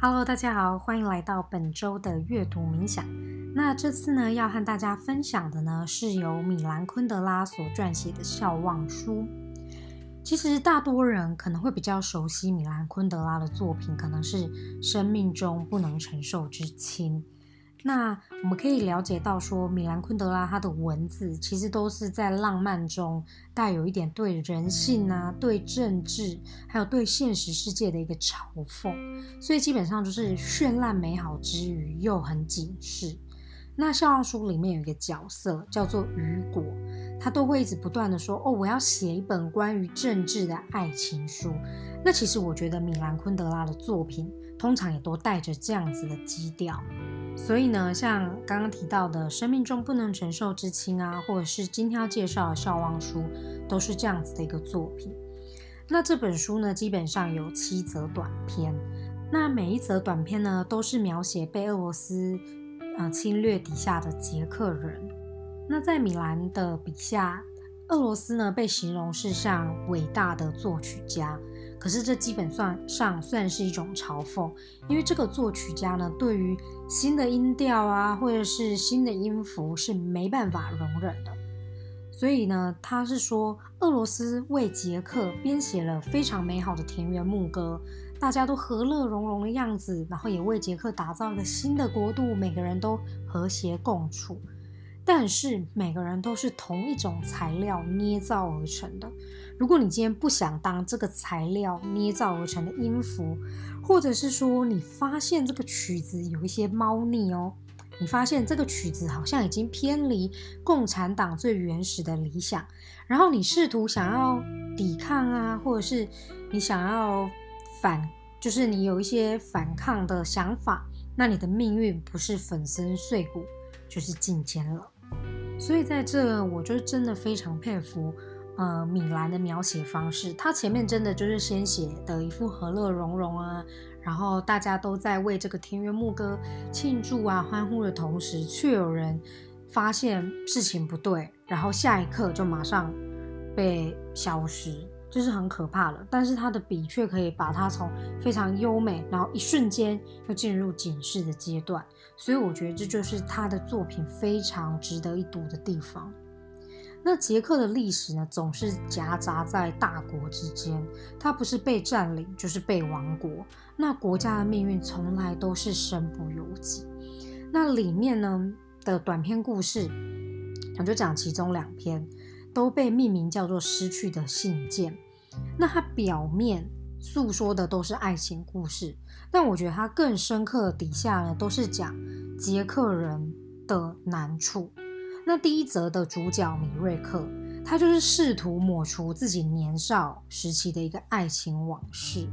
Hello，大家好，欢迎来到本周的阅读冥想。那这次呢，要和大家分享的呢，是由米兰昆德拉所撰写的《笑忘书》。其实大多人可能会比较熟悉米兰昆德拉的作品，可能是《生命中不能承受之轻》。那我们可以了解到，说米兰昆德拉他的文字其实都是在浪漫中带有一点对人性啊、对政治，还有对现实世界的一个嘲讽，所以基本上就是绚烂美好之余又很警示。那《笑忘书》里面有一个角色叫做雨果，他都会一直不断的说：“哦，我要写一本关于政治的爱情书。”那其实我觉得米兰昆德拉的作品通常也都带着这样子的基调。所以呢，像刚刚提到的《生命中不能承受之轻》啊，或者是今天要介绍的《笑忘书》，都是这样子的一个作品。那这本书呢，基本上有七则短篇。那每一则短篇呢，都是描写被俄罗斯呃侵略底下的捷克人。那在米兰的笔下，俄罗斯呢被形容是像伟大的作曲家。可是这基本算上算是一种嘲讽，因为这个作曲家呢，对于新的音调啊，或者是新的音符是没办法容忍的。所以呢，他是说俄罗斯为捷克编写了非常美好的田园牧歌，大家都和乐融融的样子，然后也为捷克打造了新的国度，每个人都和谐共处。但是每个人都是同一种材料捏造而成的。如果你今天不想当这个材料捏造而成的音符，或者是说你发现这个曲子有一些猫腻哦，你发现这个曲子好像已经偏离共产党最原始的理想，然后你试图想要抵抗啊，或者是你想要反，就是你有一些反抗的想法，那你的命运不是粉身碎骨，就是进监了。所以在这，我就真的非常佩服，呃，米兰的描写方式。他前面真的就是先写的一副和乐融融啊，然后大家都在为这个田园牧歌庆祝啊、欢呼的同时，却有人发现事情不对，然后下一刻就马上被消失。就是很可怕了，但是他的笔却可以把它从非常优美，然后一瞬间又进入警示的阶段，所以我觉得这就是他的作品非常值得一读的地方。那捷克的历史呢，总是夹杂在大国之间，它不是被占领就是被亡国，那国家的命运从来都是身不由己。那里面呢的短篇故事，我就讲其中两篇。都被命名叫做失去的信件。那它表面诉说的都是爱情故事，但我觉得它更深刻的底下呢，都是讲捷克人的难处。那第一则的主角米瑞克，他就是试图抹除自己年少时期的一个爱情往事。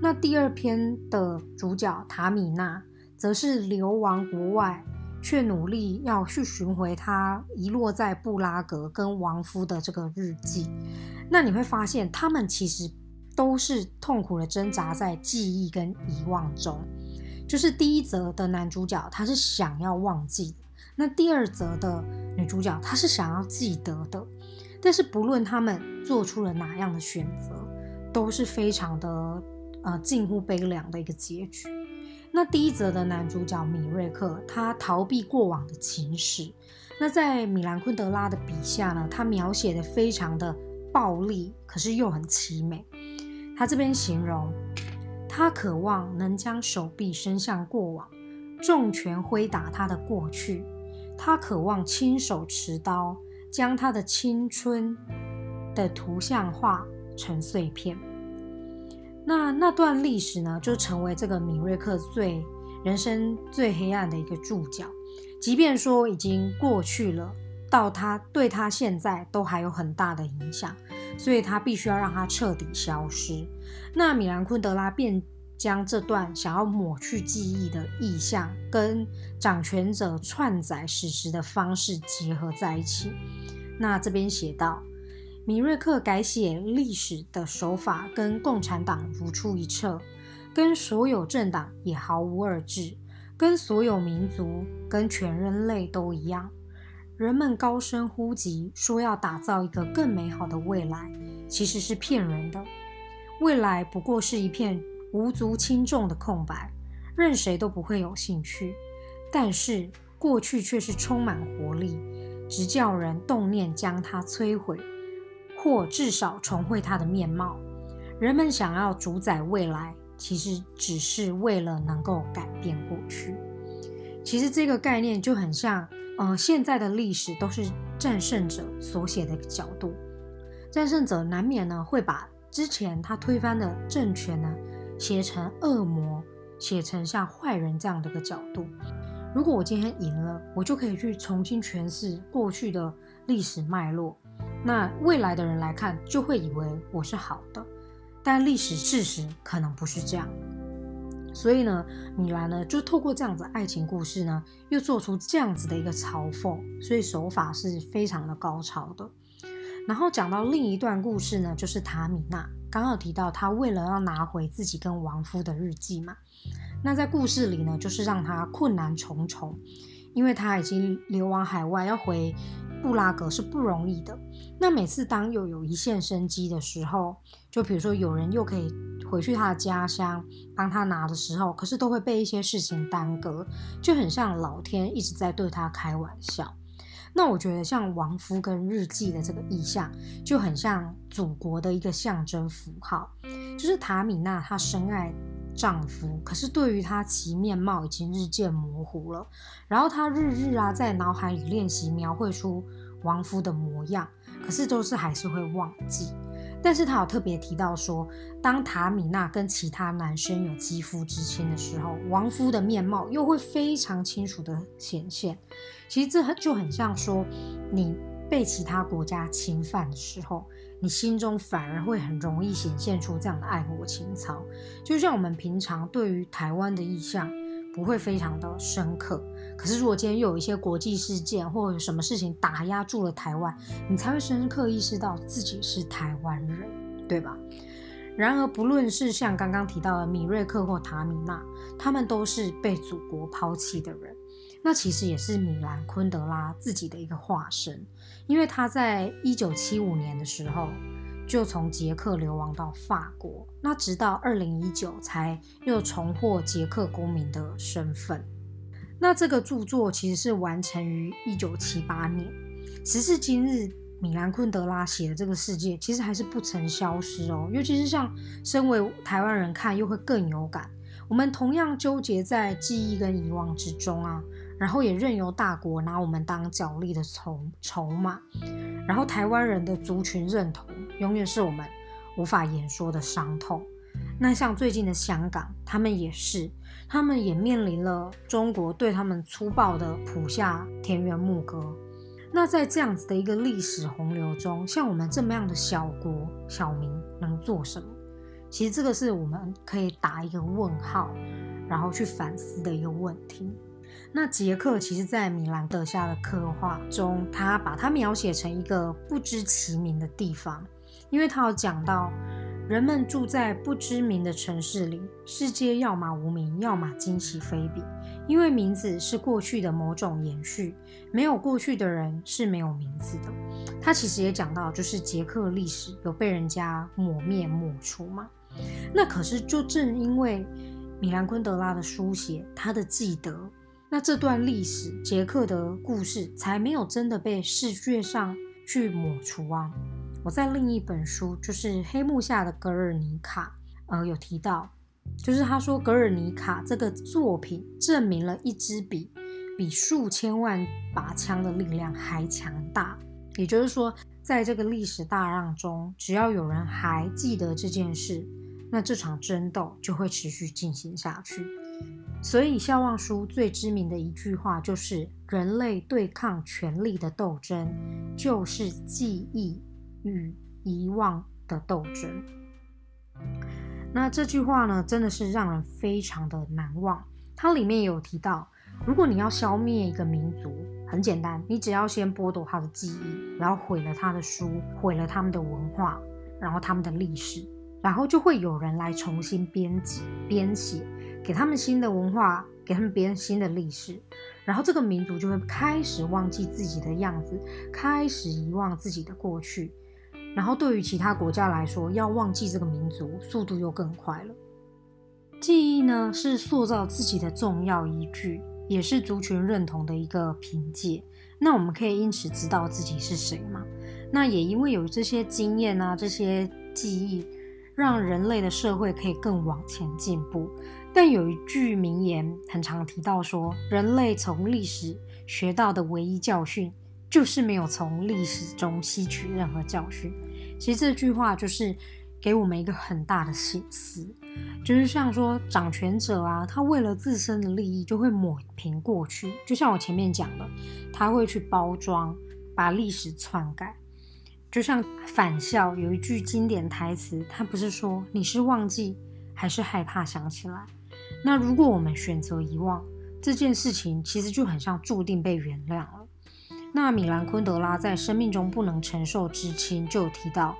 那第二篇的主角塔米娜，则是流亡国外。却努力要去寻回他遗落在布拉格跟亡夫的这个日记。那你会发现，他们其实都是痛苦的挣扎在记忆跟遗忘中。就是第一则的男主角，他是想要忘记；那第二则的女主角，她是想要记得的。但是不论他们做出了哪样的选择，都是非常的呃近乎悲凉的一个结局。那第一则的男主角米瑞克，他逃避过往的情史。那在米兰昆德拉的笔下呢，他描写的非常的暴力，可是又很凄美。他这边形容，他渴望能将手臂伸向过往，重拳挥打他的过去。他渴望亲手持刀，将他的青春的图像化成碎片。那那段历史呢，就成为这个米瑞克最人生最黑暗的一个注脚。即便说已经过去了，到他对他现在都还有很大的影响，所以他必须要让他彻底消失。那米兰昆德拉便将这段想要抹去记忆的意象，跟掌权者篡载史实的方式结合在一起。那这边写道。米瑞克改写历史的手法跟共产党如出一辙，跟所有政党也毫无二致，跟所有民族、跟全人类都一样。人们高声呼急，说要打造一个更美好的未来，其实是骗人的。未来不过是一片无足轻重的空白，任谁都不会有兴趣。但是过去却是充满活力，直叫人动念将它摧毁，或至少重绘它的面貌。人们想要主宰未来，其实只是为了能够改变过去。其实这个概念就很像，呃，现在的历史都是战胜者所写的一个角度。战胜者难免呢会把之前他推翻的政权呢写成恶魔，写成像坏人这样的一个角度。如果我今天赢了，我就可以去重新诠释过去的历史脉络。那未来的人来看，就会以为我是好的。但历史事实可能不是这样。所以呢，米兰呢就透过这样子爱情故事呢，又做出这样子的一个嘲讽，所以手法是非常的高超的。然后讲到另一段故事呢，就是塔米娜。刚刚提到她为了要拿回自己跟亡夫的日记嘛。那在故事里呢，就是让她困难重重，因为她已经流亡海外，要回布拉格是不容易的。那每次当又有一线生机的时候，就比如说有人又可以回去他的家乡帮他拿的时候，可是都会被一些事情耽搁，就很像老天一直在对他开玩笑。那我觉得像亡夫跟日记的这个意象，就很像祖国的一个象征符号，就是塔米娜她深爱。丈夫，可是对于她其面貌已经日渐模糊了。然后她日日啊在脑海里练习描绘出亡夫的模样，可是都是还是会忘记。但是她有特别提到说，当塔米娜跟其他男生有肌肤之亲的时候，亡夫的面貌又会非常清楚的显现。其实这就很像说，你被其他国家侵犯的时候。你心中反而会很容易显现出这样的爱国情操，就像我们平常对于台湾的意象不会非常的深刻，可是如果今天又有一些国际事件或者什么事情打压住了台湾，你才会深刻意识到自己是台湾人，对吧？然而，不论是像刚刚提到的米瑞克或塔米娜，他们都是被祖国抛弃的人。那其实也是米兰昆德拉自己的一个化身，因为他在一九七五年的时候就从捷克流亡到法国，那直到二零一九才又重获捷克公民的身份。那这个著作其实是完成于一九七八年，时至今日，米兰昆德拉写的这个世界其实还是不曾消失哦。尤其是像身为台湾人看，又会更有感。我们同样纠结在记忆跟遗忘之中啊。然后也任由大国拿我们当角力的筹筹码，然后台湾人的族群认同永远是我们无法言说的伤痛。那像最近的香港，他们也是，他们也面临了中国对他们粗暴的普下田园牧歌。那在这样子的一个历史洪流中，像我们这么样的小国小民能做什么？其实这个是我们可以打一个问号，然后去反思的一个问题。那捷克其实，在米兰德下的刻画中，他把它描写成一个不知其名的地方，因为他有讲到，人们住在不知名的城市里，世界要么无名，要么惊奇非比，因为名字是过去的某种延续，没有过去的人是没有名字的。他其实也讲到，就是捷克历史有被人家抹灭抹除嘛。那可是就正因为米兰昆德拉的书写，他的记得。那这段历史，杰克的故事才没有真的被视觉上去抹除啊！我在另一本书，就是《黑幕下的格尔尼卡》，呃，有提到，就是他说格尔尼卡这个作品证明了一支笔比数千万把枪的力量还强大。也就是说，在这个历史大浪中，只要有人还记得这件事，那这场争斗就会持续进行下去。所以，笑忘书最知名的一句话就是：“人类对抗权力的斗争，就是记忆与遗忘的斗争。”那这句话呢，真的是让人非常的难忘。它里面有提到，如果你要消灭一个民族，很简单，你只要先剥夺他的记忆，然后毁了他的书，毁了他们的文化，然后他们的历史，然后就会有人来重新编辑、编写。给他们新的文化，给他们编新的历史，然后这个民族就会开始忘记自己的样子，开始遗忘自己的过去，然后对于其他国家来说，要忘记这个民族，速度又更快了。记忆呢是塑造自己的重要依据，也是族群认同的一个凭借。那我们可以因此知道自己是谁吗？那也因为有这些经验啊，这些记忆，让人类的社会可以更往前进步。但有一句名言很常提到说，人类从历史学到的唯一教训，就是没有从历史中吸取任何教训。其实这句话就是给我们一个很大的醒思，就是像说掌权者啊，他为了自身的利益就会抹平过去，就像我前面讲的，他会去包装，把历史篡改。就像返校有一句经典台词，他不是说你是忘记还是害怕想起来？那如果我们选择遗忘这件事情，其实就很像注定被原谅了。那米兰昆德拉在《生命中不能承受之轻》就有提到，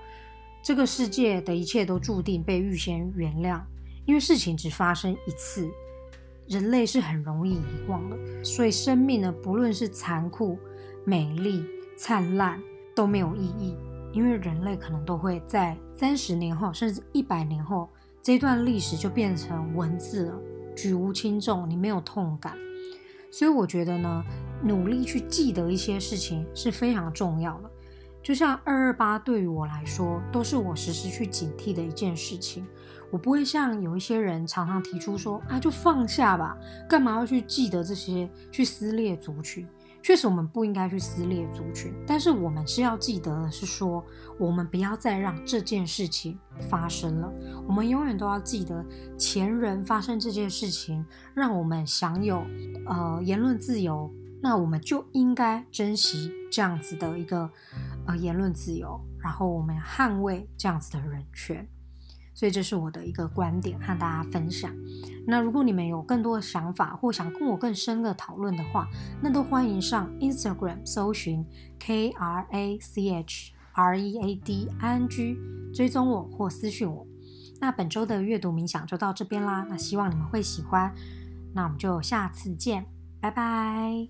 这个世界的一切都注定被预先原谅，因为事情只发生一次，人类是很容易遗忘的。所以生命呢，不论是残酷、美丽、灿烂，都没有意义，因为人类可能都会在三十年后，甚至一百年后。这段历史就变成文字了，举无轻重，你没有痛感。所以我觉得呢，努力去记得一些事情是非常重要的。就像二二八对于我来说，都是我时时去警惕的一件事情。我不会像有一些人常常提出说，啊，就放下吧，干嘛要去记得这些，去撕裂族群？确实，我们不应该去撕裂族群，但是我们是要记得的是说，我们不要再让这件事情发生了。我们永远都要记得前人发生这件事情，让我们享有呃言论自由，那我们就应该珍惜这样子的一个呃言论自由，然后我们捍卫这样子的人权。所以这是我的一个观点，和大家分享。那如果你们有更多的想法，或想跟我更深的讨论的话，那都欢迎上 Instagram 搜寻 K R A C H R E A D I N G，追踪我或私讯我。那本周的阅读冥想就到这边啦，那希望你们会喜欢。那我们就下次见，拜拜。